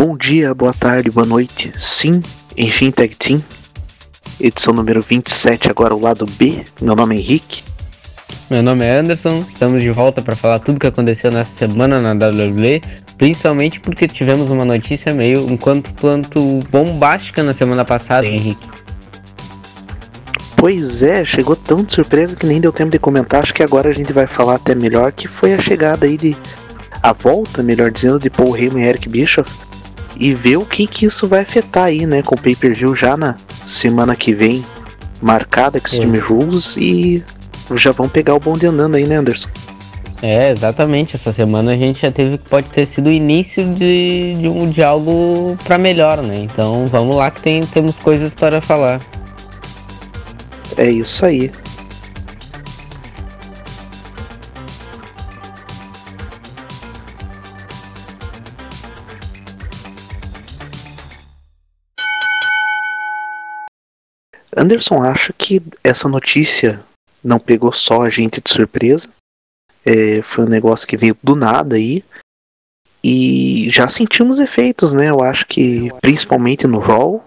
Bom dia, boa tarde, boa noite. Sim, enfim, Tag Team. Edição número 27, agora o lado B. Meu nome é Henrique. Meu nome é Anderson, estamos de volta para falar tudo que aconteceu nessa semana na WWE, principalmente porque tivemos uma notícia meio um quanto quanto bombástica na semana passada, Henrique. Pois é, chegou tão de surpresa que nem deu tempo de comentar. Acho que agora a gente vai falar até melhor que foi a chegada aí de a volta, melhor dizendo, de Paul Heyman e Eric Bischoff e ver o que que isso vai afetar aí, né, com o pay-per-view já na semana que vem marcada Extreme é. Rules e já vão pegar o bonde andando aí, né, Anderson? É, exatamente. Essa semana a gente já teve que pode ter sido o início de, de, um, de algo para melhor, né? Então vamos lá que tem, temos coisas para falar. É isso aí. Anderson acha que essa notícia não pegou só a gente de surpresa. É, foi um negócio que veio do nada aí. E já sentimos efeitos, né? Eu acho que, principalmente no Raw,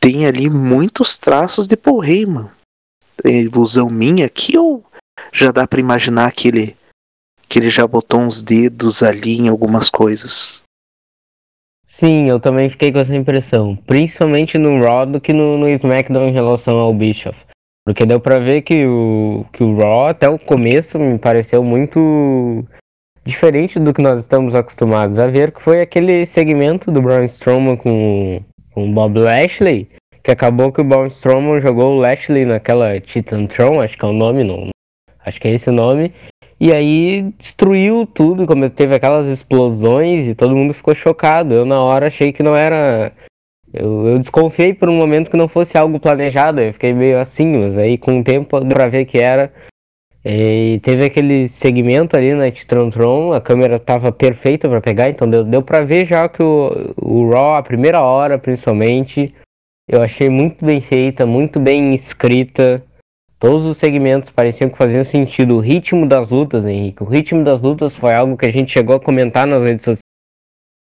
tem ali muitos traços de Paul Heyman. É ilusão minha aqui ou já dá para imaginar que ele, que ele já botou uns dedos ali em algumas coisas? Sim, eu também fiquei com essa impressão. Principalmente no Raw do que no, no SmackDown em relação ao Bischoff. Porque deu pra ver que o, que o Raw, até o começo, me pareceu muito diferente do que nós estamos acostumados a ver, que foi aquele segmento do Braun Strowman com, com o Bob Lashley, que acabou que o Braun Strowman jogou o Lashley naquela Titan Throne, acho que é o nome, não, acho que é esse o nome, e aí destruiu tudo, como teve aquelas explosões e todo mundo ficou chocado. Eu na hora achei que não era. Eu, eu desconfiei por um momento que não fosse algo planejado. Eu fiquei meio assim, mas aí com o tempo deu pra ver que era. E teve aquele segmento ali na Tron, a câmera tava perfeita para pegar, então deu, deu pra ver já que o, o Raw, a primeira hora principalmente, eu achei muito bem feita, muito bem escrita. Todos os segmentos pareciam que faziam sentido. O ritmo das lutas, Henrique. O ritmo das lutas foi algo que a gente chegou a comentar nas redes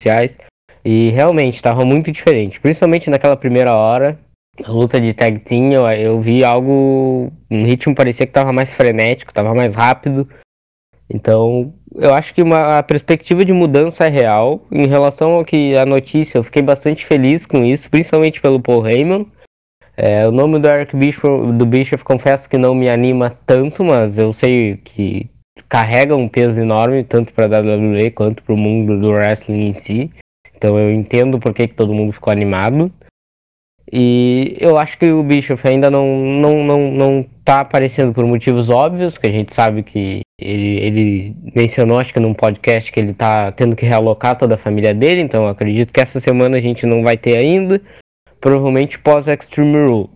sociais. E realmente estava muito diferente. Principalmente naquela primeira hora. A luta de tag team, eu, vi algo. Um ritmo parecia que estava mais frenético, estava mais rápido. Então, eu acho que uma, a perspectiva de mudança é real. Em relação ao que a notícia, eu fiquei bastante feliz com isso, principalmente pelo Paul Heyman. É, o nome do Bischoff, do Bischoff confesso que não me anima tanto, mas eu sei que carrega um peso enorme tanto para a WWE quanto para o mundo do wrestling em si. Então eu entendo por que, que todo mundo ficou animado. E eu acho que o Bischoff ainda não, não, não, não tá aparecendo por motivos óbvios, que a gente sabe que ele, ele mencionou, acho que num podcast, que ele tá tendo que realocar toda a família dele, então acredito que essa semana a gente não vai ter ainda provavelmente pós Extreme Rules.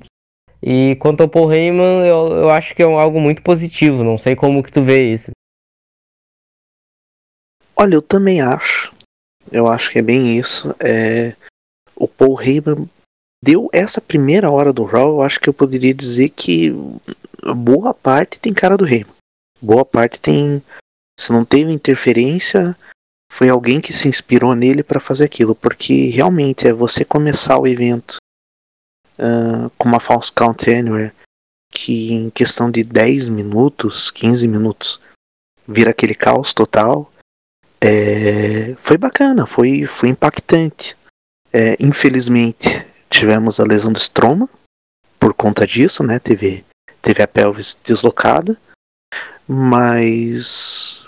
E quanto ao Paul Heyman, eu, eu acho que é algo muito positivo, não sei como que tu vê isso. Olha, eu também acho. Eu acho que é bem isso. É... O Paul Heyman deu essa primeira hora do Raw, eu acho que eu poderia dizer que boa parte tem cara do Heyman. Boa parte tem. Se não teve interferência, foi alguém que se inspirou nele para fazer aquilo, porque realmente é você começar o evento uh, com uma false count anywhere que em questão de 10 minutos, 15 minutos, vira aquele caos total. É, foi bacana, foi, foi impactante. É, infelizmente tivemos a lesão do Stroma por conta disso, né? Teve, teve a pelvis deslocada, mas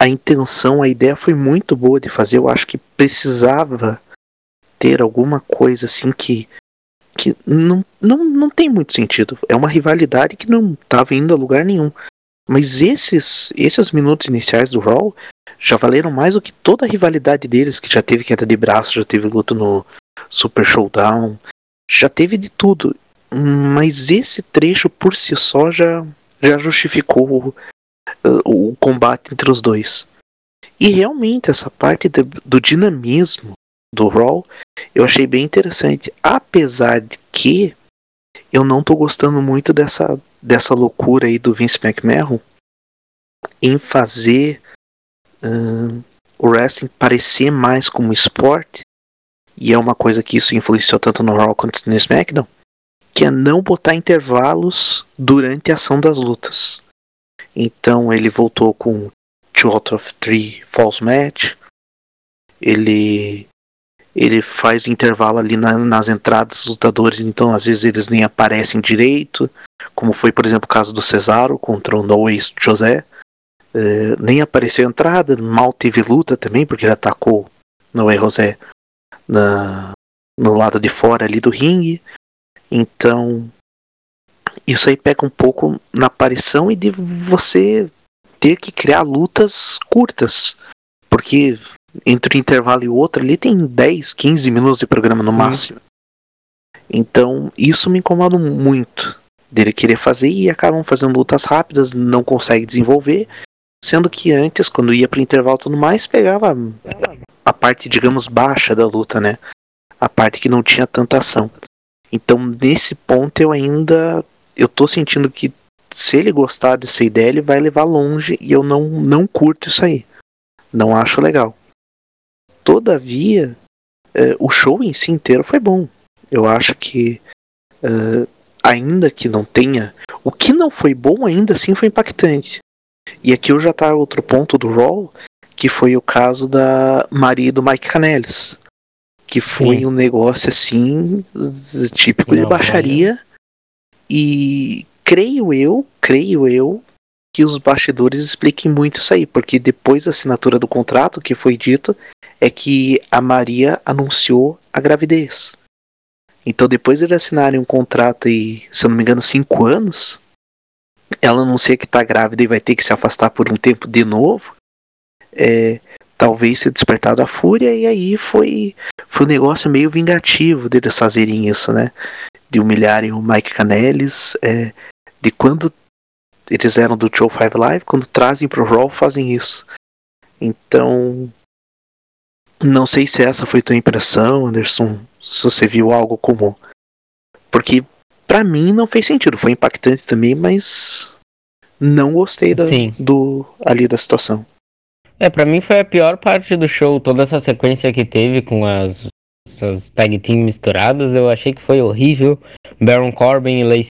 a intenção, a ideia foi muito boa de fazer. Eu acho que precisava ter alguma coisa assim que que não, não, não tem muito sentido. É uma rivalidade que não estava indo a lugar nenhum. Mas esses esses minutos iniciais do Raw já valeram mais do que toda a rivalidade deles, que já teve queda de braço, já teve luta no Super Showdown, já teve de tudo. Mas esse trecho por si só já, já justificou o combate entre os dois. E realmente essa parte do, do dinamismo do Raw eu achei bem interessante. Apesar de que eu não tô gostando muito dessa, dessa loucura aí do Vince McMahon em fazer uh, o wrestling parecer mais como esporte, e é uma coisa que isso influenciou tanto no Raw quanto no SmackDown, que é não botar intervalos durante a ação das lutas. Então ele voltou com Two out of Three Falls Match. Ele ele faz intervalo ali na, nas entradas dos lutadores, então às vezes eles nem aparecem direito, como foi por exemplo o caso do Cesaro contra o Noes José. É, nem apareceu entrada, mal teve luta também, porque ele atacou Noé José na, no lado de fora ali do ringue. Então isso aí pega um pouco na aparição e de você ter que criar lutas curtas. Porque entre um intervalo e outro ali tem 10, 15 minutos de programa no máximo. Então isso me incomoda muito. Dele querer fazer e acabam fazendo lutas rápidas, não consegue desenvolver. Sendo que antes, quando ia para intervalo e tudo mais, pegava a parte, digamos, baixa da luta, né? A parte que não tinha tanta ação. Então, nesse ponto, eu ainda eu tô sentindo que se ele gostar dessa ideia, ele vai levar longe e eu não, não curto isso aí. Não acho legal. Todavia, é, o show em si inteiro foi bom. Eu acho que, é, ainda que não tenha. O que não foi bom ainda assim foi impactante. E aqui eu já tá outro ponto do Raw, que foi o caso da Maria do Mike Canelis. Que foi Sim. um negócio assim, típico não, de baixaria. E creio eu, creio eu, que os bastidores expliquem muito isso aí, porque depois da assinatura do contrato, que foi dito, é que a Maria anunciou a gravidez. Então, depois de eles assinarem um contrato e, se eu não me engano, cinco anos, ela anuncia que está grávida e vai ter que se afastar por um tempo de novo. É, talvez ser despertado a fúria, e aí foi, foi um negócio meio vingativo deles fazerem isso, né? De humilharem o Mike Canelis, é, de quando eles eram do Show 5 Live, quando trazem pro Raw fazem isso. Então, não sei se essa foi tua impressão, Anderson, se você viu algo comum. Porque para mim não fez sentido, foi impactante também, mas não gostei da, do ali da situação. É, para mim foi a pior parte do show, toda essa sequência que teve com as essas tag team misturadas, eu achei que foi horrível. Baron Corbin e Lacey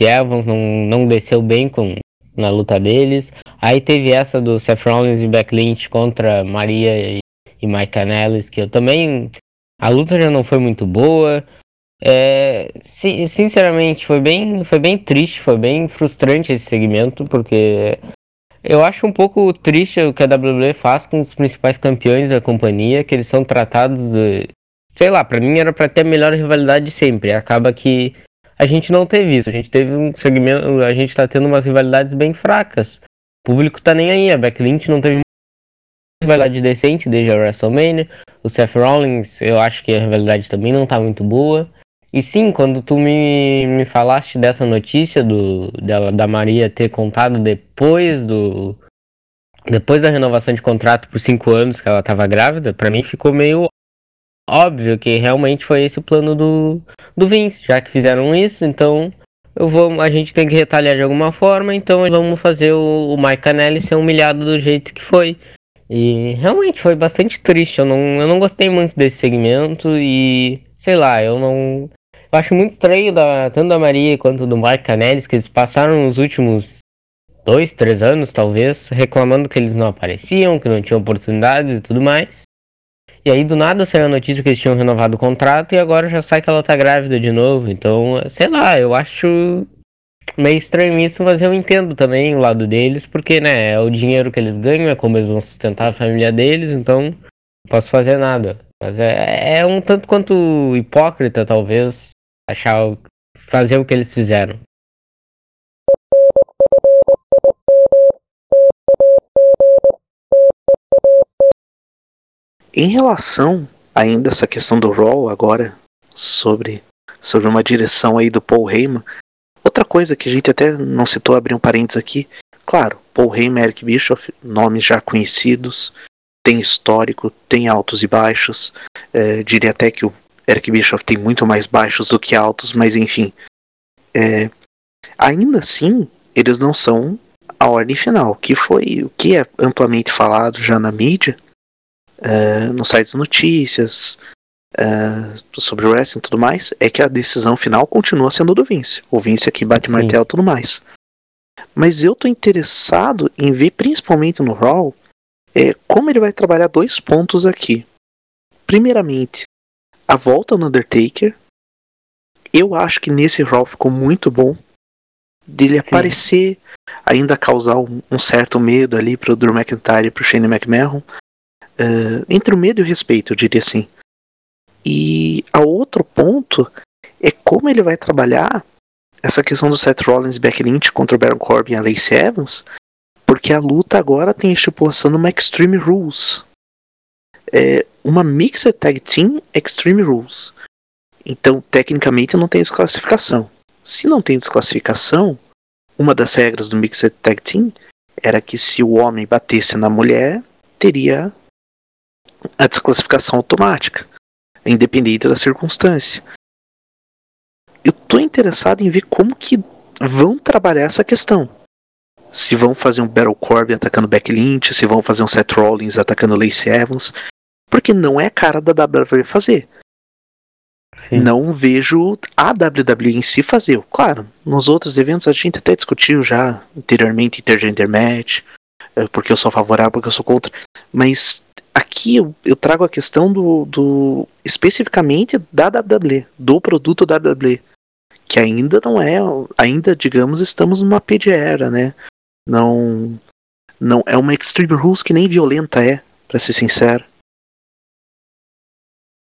Evans não, não desceu bem com, na luta deles. Aí teve essa do Seth Rollins e Beck Lynch contra Maria e, e Mike Canellis, que eu também. A luta já não foi muito boa. É, sinceramente, foi bem, foi bem triste, foi bem frustrante esse segmento, porque eu acho um pouco triste o que a WWE faz com os principais campeões da companhia, que eles são tratados de, sei lá, para mim era para ter a melhor rivalidade sempre. Acaba que a gente não teve isso. A gente teve um segmento, a gente tá tendo umas rivalidades bem fracas. O público tá nem aí. A Backlink não teve rivalidade decente desde a WrestleMania. O Seth Rollins, eu acho que a rivalidade também não tá muito boa. E sim, quando tu me, me falaste dessa notícia do, dela, da Maria ter contado depois do. Depois da renovação de contrato por cinco anos que ela estava grávida, para mim ficou meio óbvio que realmente foi esse o plano do, do Vince, já que fizeram isso, então eu vou, a gente tem que retalhar de alguma forma, então vamos fazer o, o Mike Canelli ser humilhado do jeito que foi. E realmente foi bastante triste, eu não, eu não gostei muito desse segmento e sei lá, eu não. Eu acho muito estranho da, tanto da Maria quanto do Mike Canelli, que eles passaram os últimos dois, três anos, talvez, reclamando que eles não apareciam, que não tinham oportunidades e tudo mais. E aí do nada saiu a notícia que eles tinham renovado o contrato e agora já sai que ela tá grávida de novo. Então, sei lá, eu acho meio estranho isso, mas eu entendo também o lado deles, porque, né, é o dinheiro que eles ganham, é como eles vão sustentar a família deles, então não posso fazer nada. Mas é, é um tanto quanto hipócrita, talvez, achar fazer o que eles fizeram. Em relação ainda a essa questão do Raw agora, sobre, sobre uma direção aí do Paul Heyman, outra coisa que a gente até não citou, abrir um parênteses aqui, claro, Paul Heyman, Eric Bischoff, nomes já conhecidos, tem histórico, tem altos e baixos, é, diria até que o Eric Bischoff tem muito mais baixos do que altos, mas enfim. É, ainda assim, eles não são a ordem final, que foi o que é amplamente falado já na mídia, uh, no site de notícias, uh, sobre o wrestling e tudo mais, é que a decisão final continua sendo do Vince. O Vince aqui bate Sim. martelo e tudo mais. Mas eu tô interessado em ver, principalmente no Raw, é, como ele vai trabalhar dois pontos aqui. Primeiramente, a volta no Undertaker. Eu acho que nesse Raw ficou muito bom dele Sim. aparecer, ainda causar um, um, certo medo ali pro Drew McIntyre e pro Shane McMahon. Uh, entre o medo e o respeito, eu diria assim. E a outro ponto é como ele vai trabalhar essa questão do Seth Rollins e Becky Lynch contra o Baron Corbin e a Lacey Evans, porque a luta agora tem estipulação numa Extreme Rules. É uma Mixed Tag Team Extreme Rules. Então, tecnicamente, não tem desclassificação. Se não tem desclassificação, uma das regras do Mixed Tag Team era que se o homem batesse na mulher, teria a desclassificação automática, independente da circunstância eu tô interessado em ver como que vão trabalhar essa questão. Se vão fazer um Battle Corbin atacando Becky Lynch, se vão fazer um Seth Rollins atacando Lacey Evans, porque não é a cara da WWE fazer. Sim. Não vejo a WWE em si fazer. Claro, nos outros eventos a gente até discutiu já anteriormente intergender match, eh, porque eu sou favorável, porque eu sou contra. Mas aqui eu, eu trago a questão do, do especificamente da WWE, do produto da WWE que ainda não é, ainda digamos, estamos numa PGera, né? Não não é uma Extreme Rules que nem violenta é, para ser sincero.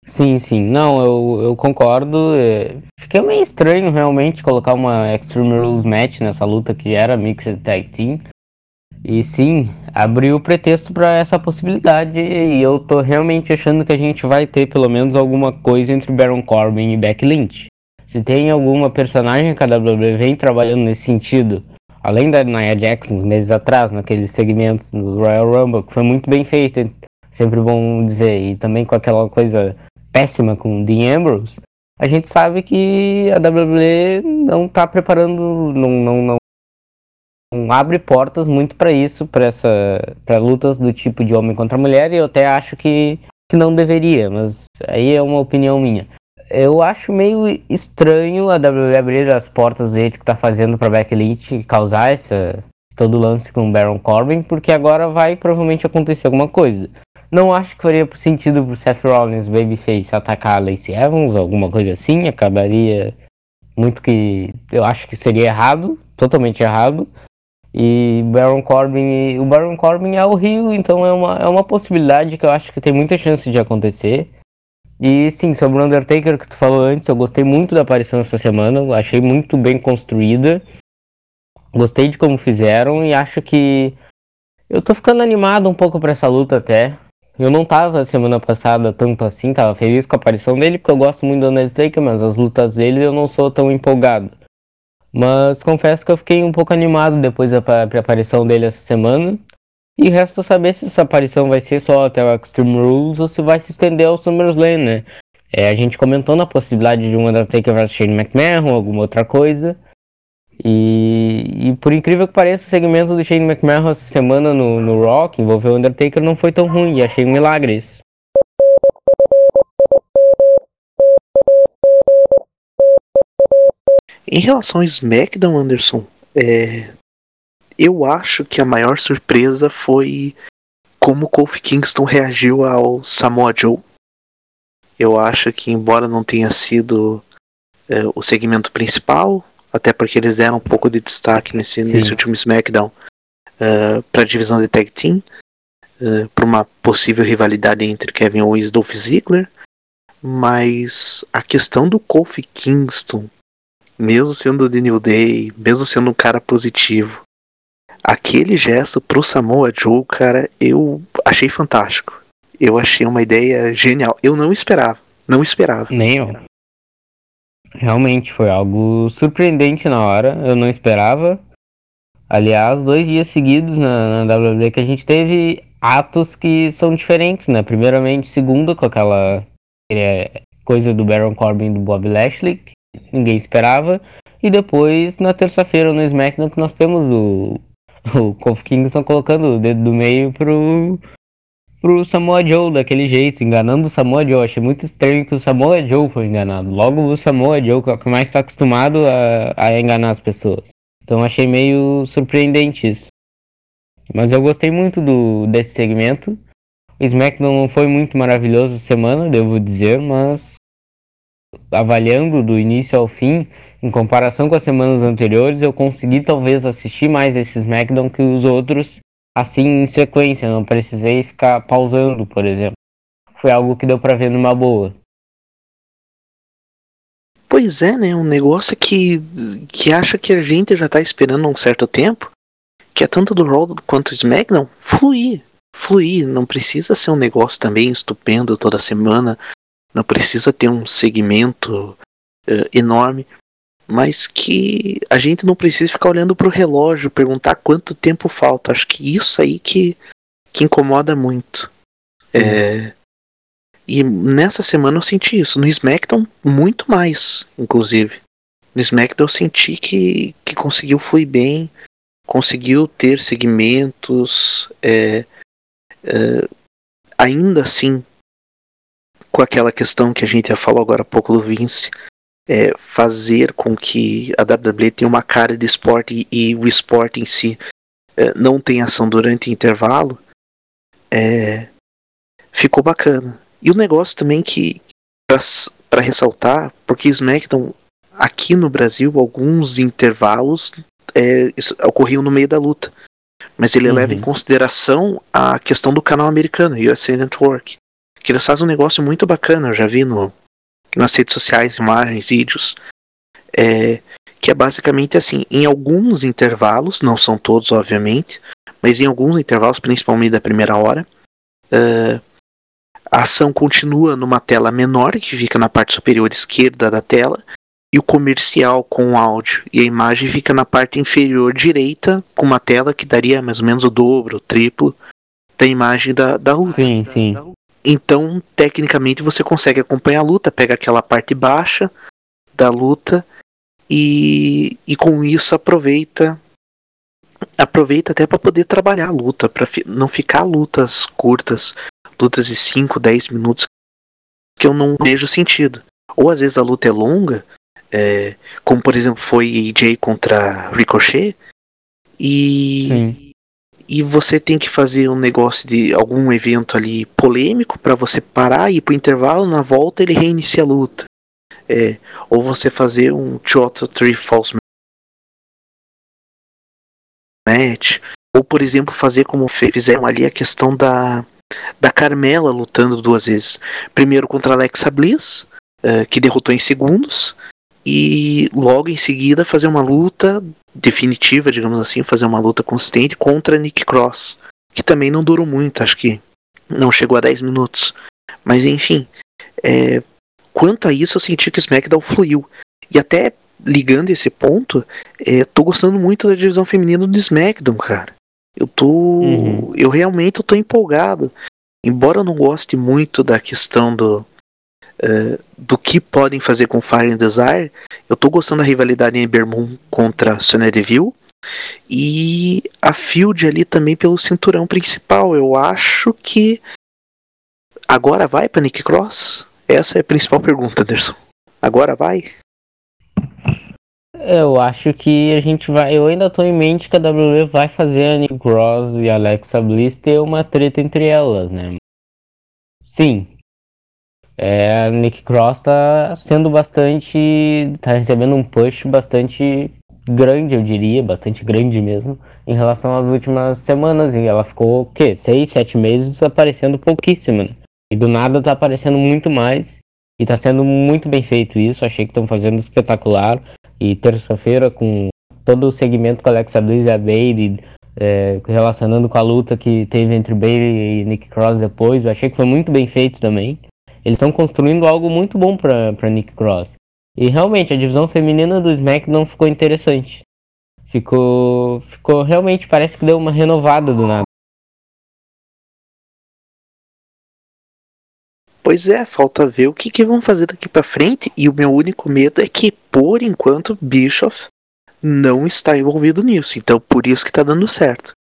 Sim, sim. Não, eu, eu concordo. É, fiquei meio estranho realmente colocar uma Extreme Rules match nessa luta que era Mixed Tag Team. E sim, abriu o pretexto para essa possibilidade e eu tô realmente achando que a gente vai ter pelo menos alguma coisa entre Baron Corbin e Becky Lynch. Se tem alguma personagem que a WWE vem trabalhando nesse sentido, além da Nia Jackson, meses atrás, naqueles segmentos do Royal Rumble, que foi muito bem feito, sempre bom dizer, e também com aquela coisa péssima com Dean Ambrose, a gente sabe que a WWE não está preparando, não, não, não, não, abre portas muito para isso, para essa, para lutas do tipo de homem contra mulher, e eu até acho que, que não deveria, mas aí é uma opinião minha eu acho meio estranho a WWE abrir as portas do jeito que tá fazendo pra Becky Lynch causar essa, todo lance com o Baron Corbin, porque agora vai provavelmente acontecer alguma coisa. Não acho que faria sentido pro Seth Rollins Babyface atacar a Lacey Evans, alguma coisa assim, acabaria muito que eu acho que seria errado, totalmente errado. E Baron Corbin, o Baron Corbin é o Rio, então é uma, é uma possibilidade que eu acho que tem muita chance de acontecer. E sim, sobre o Undertaker que tu falou antes, eu gostei muito da aparição essa semana, achei muito bem construída. Gostei de como fizeram e acho que eu tô ficando animado um pouco para essa luta até. Eu não tava semana passada tanto assim, tava feliz com a aparição dele, porque eu gosto muito do Undertaker, mas as lutas dele eu não sou tão empolgado. Mas confesso que eu fiquei um pouco animado depois da aparição dele essa semana. E resta saber se essa aparição vai ser só até o Extreme Rules ou se vai se estender ao SummerSlam, né? É, a gente comentou na possibilidade de um Undertaker vs Shane McMahon, alguma outra coisa. E, e, por incrível que pareça, o segmento do Shane McMahon essa semana no, no Rock, envolveu o Undertaker, não foi tão ruim, e achei um milagre isso. Em relação ao SmackDown, Anderson, é, eu acho que a maior surpresa foi como o Kofi Kingston reagiu ao Samoa Joe. Eu acho que, embora não tenha sido é, o segmento principal, até porque eles deram um pouco de destaque nesse, nesse último SmackDown uh, é, para a divisão de Tag Team, uh, é, para uma possível rivalidade entre Kevin Owens e Dolph Ziggler, mas a questão do Kofi Kingston, mesmo sendo de New Day, mesmo sendo um cara positivo, aquele gesto pro Samoa Joe, cara, eu achei fantástico. Eu achei uma ideia genial. Eu não esperava. Não esperava. Nem eu. Realmente foi algo surpreendente na hora. Eu não esperava. Aliás, dois dias seguidos na, na WWE que a gente teve atos que são diferentes, né? Primeiramente, segundo, com aquela é, coisa do Baron Corbin e do Bob Lashley, ninguém esperava. E depois, na terça-feira, no SmackDown, que nós temos o o Kofi Kingston colocando o dedo do meio pro, pro Samoa Joe daquele jeito, enganando o Samoa Joe. Achei muito estranho que o Samoa Joe foi enganado. Logo o Samoa Joe, que é o que mais está acostumado a, a enganar as pessoas. Então achei meio surpreendente isso. Mas eu gostei muito do, desse segmento. O SmackDown não foi muito maravilhoso essa semana, devo dizer, mas avaliando do início ao fim, em comparação com as semanas anteriores, eu consegui talvez assistir mais esse SmackDown que os outros, assim em sequência. Não precisei ficar pausando, por exemplo. Foi algo que deu para ver numa boa. Pois é, né? Um negócio que, que acha que a gente já tá esperando há um certo tempo, que é tanto do Raw quanto do SmackDown, fluir. Fluir. Não precisa ser um negócio também estupendo toda semana. Não precisa ter um segmento uh, enorme. Mas que a gente não precisa ficar olhando pro relógio, perguntar quanto tempo falta. Acho que isso aí que, que incomoda muito. É, e nessa semana eu senti isso. No SmackDown, muito mais, inclusive. No SmackDown eu senti que, que conseguiu fluir bem, conseguiu ter segmentos. É, é, ainda assim, com aquela questão que a gente já falou agora há pouco do Vince, é, fazer com que a WWE tenha uma cara de esporte e, e o esporte em si é, não tenha ação durante o intervalo, é, ficou bacana. E o negócio também que, para ressaltar, porque SmackDown aqui no Brasil, alguns intervalos é, ocorriam no meio da luta. Mas ele uhum. leva em consideração a questão do canal americano, USA Network. Que eles fazem um negócio muito bacana, eu já vi no, nas redes sociais, imagens, vídeos. É, que é basicamente assim, em alguns intervalos, não são todos, obviamente, mas em alguns intervalos, principalmente da primeira hora, uh, a ação continua numa tela menor, que fica na parte superior esquerda da tela, e o comercial com o áudio e a imagem fica na parte inferior direita, com uma tela que daria mais ou menos o dobro, o triplo da imagem da, da luta. Sim, sim. Então, tecnicamente, você consegue acompanhar a luta, pega aquela parte baixa da luta e, e com isso aproveita aproveita até para poder trabalhar a luta, para fi, não ficar lutas curtas lutas de 5, 10 minutos que eu não vejo sentido. Ou às vezes a luta é longa, é, como por exemplo foi AJ contra Ricochet, e, Sim. E você tem que fazer um negócio de algum evento ali polêmico para você parar e ir pro intervalo, na volta ele reinicia a luta. É, ou você fazer um 2 3 false match, ou por exemplo fazer como fizeram ali a questão da da Carmela lutando duas vezes. Primeiro contra Alexa Bliss, uh, que derrotou em segundos, e logo em seguida fazer uma luta definitiva, digamos assim, fazer uma luta consistente contra Nick Cross, que também não durou muito, acho que não chegou a 10 minutos. Mas enfim, é, quanto a isso eu senti que o SmackDown fluiu. E até ligando esse ponto, é, tô gostando muito da divisão feminina do SmackDown, cara. Eu tô. Uhum. Eu realmente tô empolgado. Embora eu não goste muito da questão do. Uh, do que podem fazer com Fire and Desire, eu tô gostando da rivalidade Ember Moon contra Sonya. E a Field ali também pelo cinturão principal. Eu acho que. Agora vai para Nick Cross? Essa é a principal pergunta, Anderson. Agora vai? Eu acho que a gente vai. Eu ainda tô em mente que a WWE vai fazer a Nick Cross e a Alexa Bliss ter uma treta entre elas, né? Sim. É, Nick Cross tá sendo bastante. tá recebendo um push bastante grande, eu diria, bastante grande mesmo, em relação às últimas semanas. E ela ficou, o quê? Seis, sete meses aparecendo pouquíssimo, né? E do nada tá aparecendo muito mais. E tá sendo muito bem feito isso. Achei que estão fazendo espetacular. E terça-feira, com todo o segmento com Alexa Bliss e a Bailey, é, relacionando com a luta que teve entre Bailey e Nick Cross depois, eu achei que foi muito bem feito também. Eles estão construindo algo muito bom para Nick Cross. E realmente, a divisão feminina do SmackDown ficou interessante. Ficou, ficou realmente, parece que deu uma renovada do nada. Pois é, falta ver o que, que vão fazer daqui para frente. E o meu único medo é que, por enquanto, Bischoff não está envolvido nisso. Então, por isso que tá dando certo.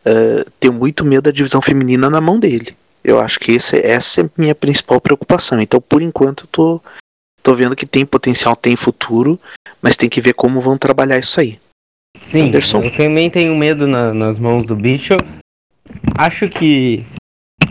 Uh, tenho muito medo da divisão feminina na mão dele. Eu acho que esse, essa é a minha principal preocupação. Então, por enquanto, eu tô, tô vendo que tem potencial, tem futuro, mas tem que ver como vão trabalhar isso aí. Sim, Anderson. eu também tenho medo na, nas mãos do Bishop. Acho que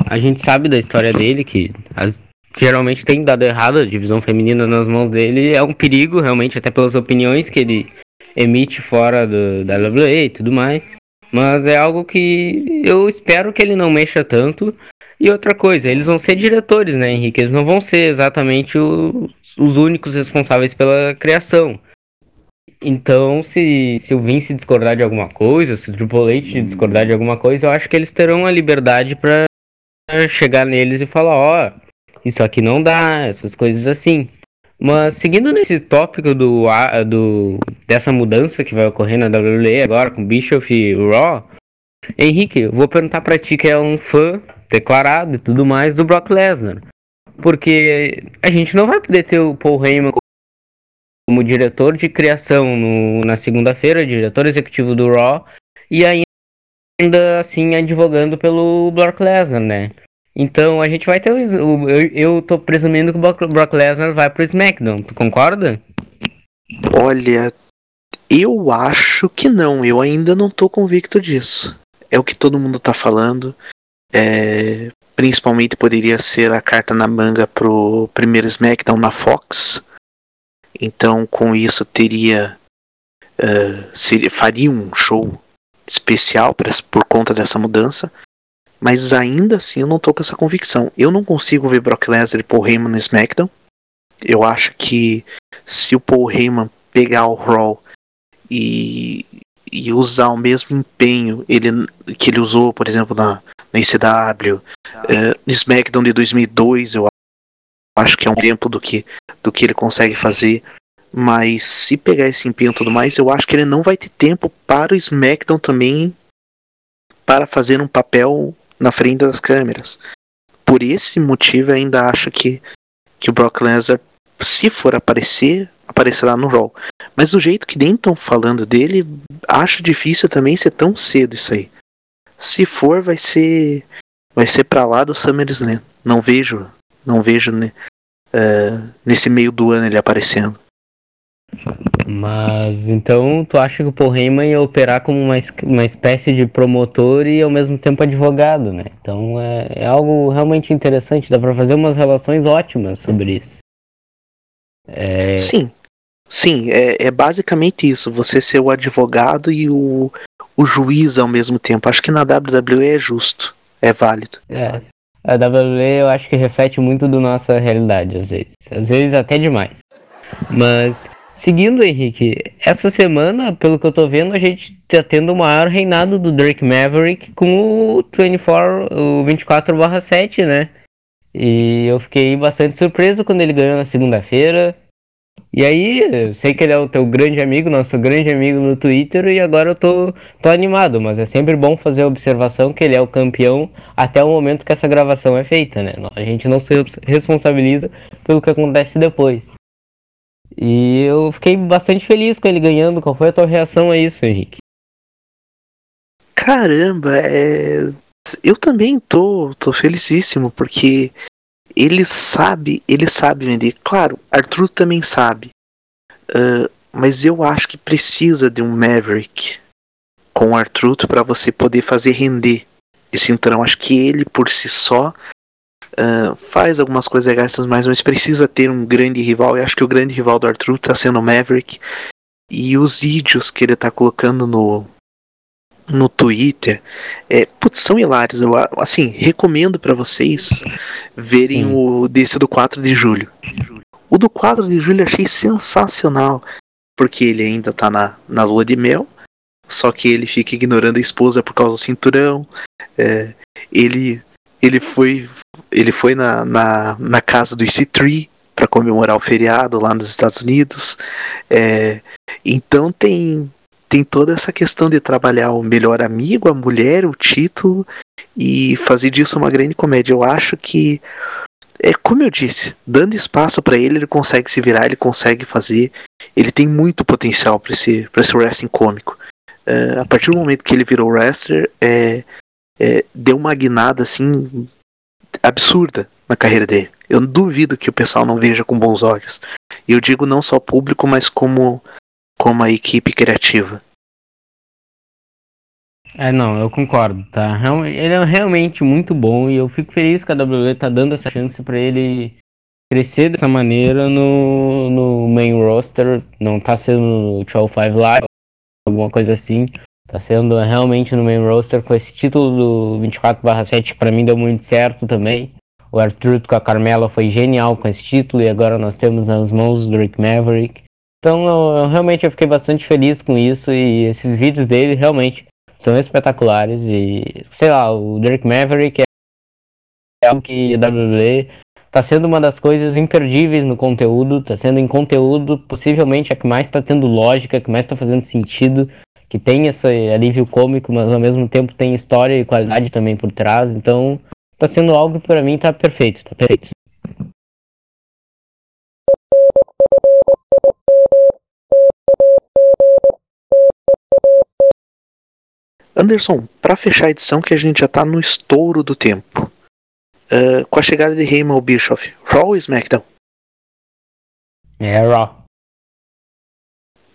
a gente sabe da história dele, que as, geralmente tem dado errado a divisão feminina nas mãos dele. É um perigo, realmente, até pelas opiniões que ele emite fora do, da WWE e tudo mais. Mas é algo que eu espero que ele não mexa tanto. E outra coisa, eles vão ser diretores, né, Henrique? Eles não vão ser exatamente o, os únicos responsáveis pela criação. Então, se, se o Vince discordar de alguma coisa, se o Triple H discordar de alguma coisa, eu acho que eles terão a liberdade para chegar neles e falar, ó, oh, isso aqui não dá, essas coisas assim. Mas seguindo nesse tópico do, do dessa mudança que vai ocorrer na WWE agora com Bischoff e Raw, Henrique, eu vou perguntar para ti que é um fã declarado e tudo mais do Brock Lesnar. Porque a gente não vai poder ter o Paul Heyman como diretor de criação no, na segunda-feira, diretor executivo do Raw, e ainda assim advogando pelo Brock Lesnar, né? Então a gente vai ter o. Eu, eu tô presumindo que o Brock Lesnar vai pro SmackDown, tu concorda? Olha, eu acho que não, eu ainda não tô convicto disso. É o que todo mundo tá falando. É, principalmente poderia ser a carta na manga pro primeiro SmackDown na Fox. Então, com isso, teria. Uh, seria, faria um show especial pra, por conta dessa mudança. Mas ainda assim eu não tô com essa convicção. Eu não consigo ver Brock Lesnar e Paul Heyman no SmackDown. Eu acho que se o Paul Heyman pegar o Raw e, e usar o mesmo empenho ele, que ele usou, por exemplo, na, na ICW, uh, no SmackDown de 2002, eu acho que é um exemplo do que, do que ele consegue fazer. Mas se pegar esse empenho e tudo mais, eu acho que ele não vai ter tempo para o SmackDown também para fazer um papel na frente das câmeras. Por esse motivo, eu ainda acho que, que o Brock Lesnar, se for aparecer, aparecerá no Raw. Mas do jeito que nem estão falando dele, acho difícil também ser tão cedo isso aí. Se for, vai ser vai ser para lá do SummerSlam. Não vejo, não vejo né, uh, nesse meio do ano ele aparecendo. Mas então tu acha que o Paul Heyman ia operar como uma, uma espécie de promotor e ao mesmo tempo advogado, né? Então é, é algo realmente interessante, dá para fazer umas relações ótimas sobre isso. É... Sim, sim, é, é basicamente isso, você ser o advogado e o, o juiz ao mesmo tempo. Acho que na WWE é justo, é válido. É. A WWE eu acho que reflete muito da nossa realidade às vezes, às vezes até demais. Mas Seguindo, Henrique, essa semana, pelo que eu tô vendo, a gente tá tendo o maior reinado do Drake Maverick com o 24, o 24/7, né? E eu fiquei bastante surpreso quando ele ganhou na segunda-feira. E aí, eu sei que ele é o teu grande amigo, nosso grande amigo no Twitter, e agora eu tô, tô animado, mas é sempre bom fazer a observação que ele é o campeão até o momento que essa gravação é feita, né? A gente não se responsabiliza pelo que acontece depois. E eu fiquei bastante feliz com ele ganhando. Qual foi a tua reação a isso, Henrique? Caramba, é... eu também tô, tô felicíssimo, porque ele sabe, ele sabe vender. Claro, Arthur também sabe. Uh, mas eu acho que precisa de um Maverick com Arthur para você poder fazer render esse então acho que ele por si só Uh, faz algumas coisas legais, mas, mas precisa ter um grande rival. E acho que o grande rival do Arthur está sendo o Maverick. E os vídeos que ele está colocando no, no Twitter é, putz, são hilários. Eu, assim, recomendo para vocês verem Sim. o desse do 4 de julho. O do 4 de julho eu achei sensacional. Porque ele ainda tá na, na lua de mel. Só que ele fica ignorando a esposa por causa do cinturão. É, ele ele foi ele foi na, na, na casa do EC3 para comemorar o feriado lá nos Estados Unidos. É, então tem tem toda essa questão de trabalhar o melhor amigo, a mulher, o título e fazer disso uma grande comédia. Eu acho que é como eu disse, dando espaço para ele, ele consegue se virar, ele consegue fazer. Ele tem muito potencial para esse, esse wrestling cômico. É, a partir do momento que ele virou wrestler, é, é, deu uma guinada assim absurda na carreira dele. Eu duvido que o pessoal não veja com bons olhos. E eu digo não só público, mas como, como a equipe criativa. É, não, eu concordo, tá? Ele é realmente muito bom e eu fico feliz que a WWE tá dando essa chance para ele crescer dessa maneira no, no main roster. Não tá sendo no 12 Live, alguma coisa assim. Tá sendo realmente no main roster com esse título do 24/7 que pra mim deu muito certo também. O Arthur com a Carmela foi genial com esse título e agora nós temos nas mãos do Rick Maverick. Então eu, eu, realmente eu fiquei bastante feliz com isso e esses vídeos dele realmente são espetaculares e sei lá, o Derek Maverick é algo que a WWE está sendo uma das coisas imperdíveis no conteúdo, está sendo em conteúdo possivelmente a que mais está tendo lógica, que mais está fazendo sentido, que tem esse alívio cômico, mas ao mesmo tempo tem história e qualidade também por trás, então está sendo algo que para mim está perfeito, tá perfeito. Anderson, para fechar a edição que a gente já tá no estouro do tempo. Uh, com a chegada de Heyman ao Bischoff, Raw ou SmackDown? É Raw.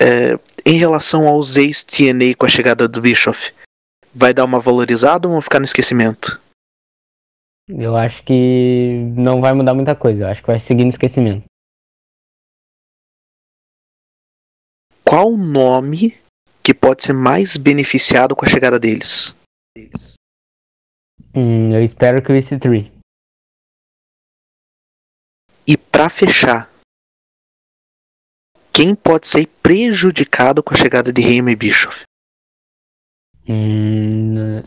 Uh, em relação aos ex-TNA com a chegada do Bischoff, vai dar uma valorizada ou vão ficar no esquecimento? Eu acho que não vai mudar muita coisa. Eu acho que vai seguir no esquecimento. Qual o nome que pode ser mais beneficiado com a chegada deles? Hum, eu espero que o EC3. E para fechar, quem pode ser prejudicado com a chegada de Heyman e Bischoff? Hum,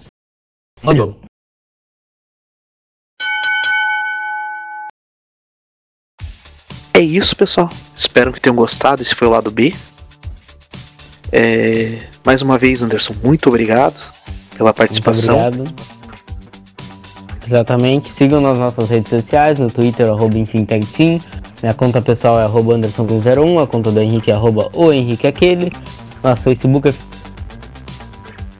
É isso, pessoal. Espero que tenham gostado. Esse foi o lado B. É, mais uma vez, Anderson, muito obrigado pela participação. Muito obrigado. Exatamente. Sigam nas nossas redes sociais, no Twitter, arroba Team. Minha conta pessoal é arroba Anderson101, a conta do Henrique é arroba o Henrique Aquele. Nosso Facebook é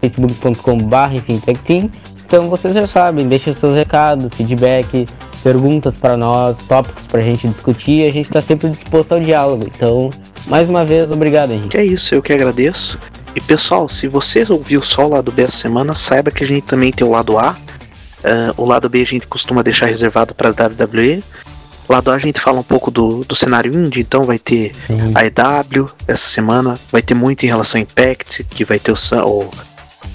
facebook.com.br Team. Então vocês já sabem, deixem seus recados, feedback, perguntas para nós, tópicos para a gente discutir. A gente está sempre disposto ao diálogo. Então mais uma vez, obrigado, Henrique. É isso, eu que agradeço. E pessoal, se você ouviu só o lado B essa semana, saiba que a gente também tem o lado A. Uh, o lado B a gente costuma deixar reservado para a WWE. O lado A a gente fala um pouco do, do cenário indie, então vai ter Sim. a EW essa semana, vai ter muito em relação ao Impact, que vai ter o, o,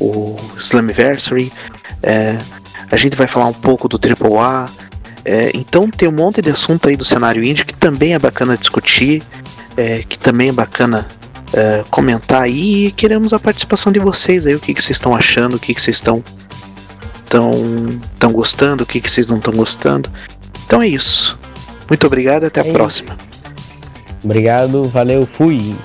o Slammiversary. É, a gente vai falar um pouco do AAA. É, então tem um monte de assunto aí do cenário indie que também é bacana discutir é, que também é bacana é, comentar aí e queremos a participação de vocês aí, o que, que vocês estão achando, o que, que vocês estão tão, tão gostando, o que, que vocês não estão gostando. Então é isso. Muito obrigado e até a é próxima. Obrigado, valeu, fui.